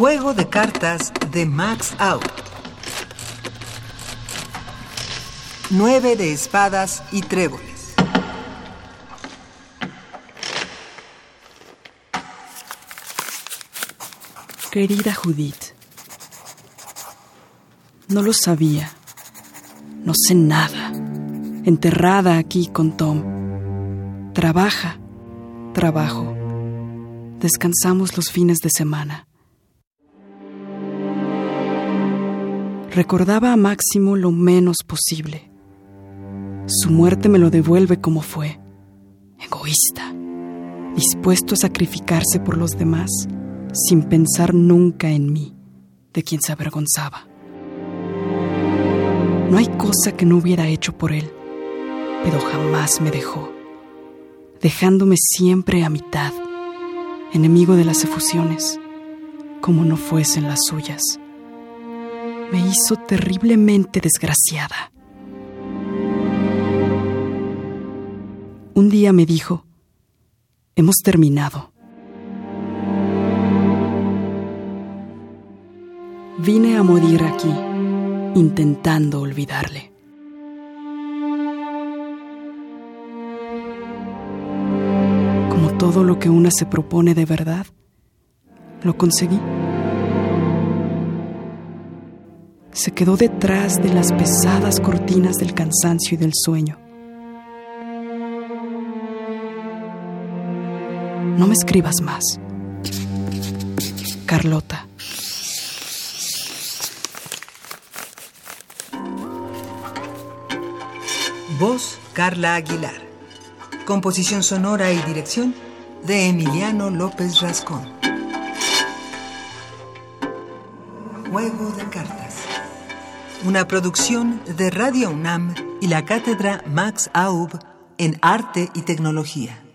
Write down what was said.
Juego de cartas de Max Out. Nueve de espadas y tréboles. Querida Judith, no lo sabía. No sé nada. Enterrada aquí con Tom. Trabaja, trabajo. Descansamos los fines de semana. Recordaba a Máximo lo menos posible. Su muerte me lo devuelve como fue. Egoísta, dispuesto a sacrificarse por los demás, sin pensar nunca en mí, de quien se avergonzaba. No hay cosa que no hubiera hecho por él, pero jamás me dejó, dejándome siempre a mitad, enemigo de las efusiones, como no fuesen las suyas. Me hizo terriblemente desgraciada. Un día me dijo, hemos terminado. Vine a morir aquí intentando olvidarle. Como todo lo que una se propone de verdad, lo conseguí. Se quedó detrás de las pesadas cortinas del cansancio y del sueño. No me escribas más. Carlota. Voz Carla Aguilar. Composición sonora y dirección de Emiliano López Rascón. Juego de cartas. Una producción de Radio UNAM y la cátedra Max Aub en Arte y Tecnología.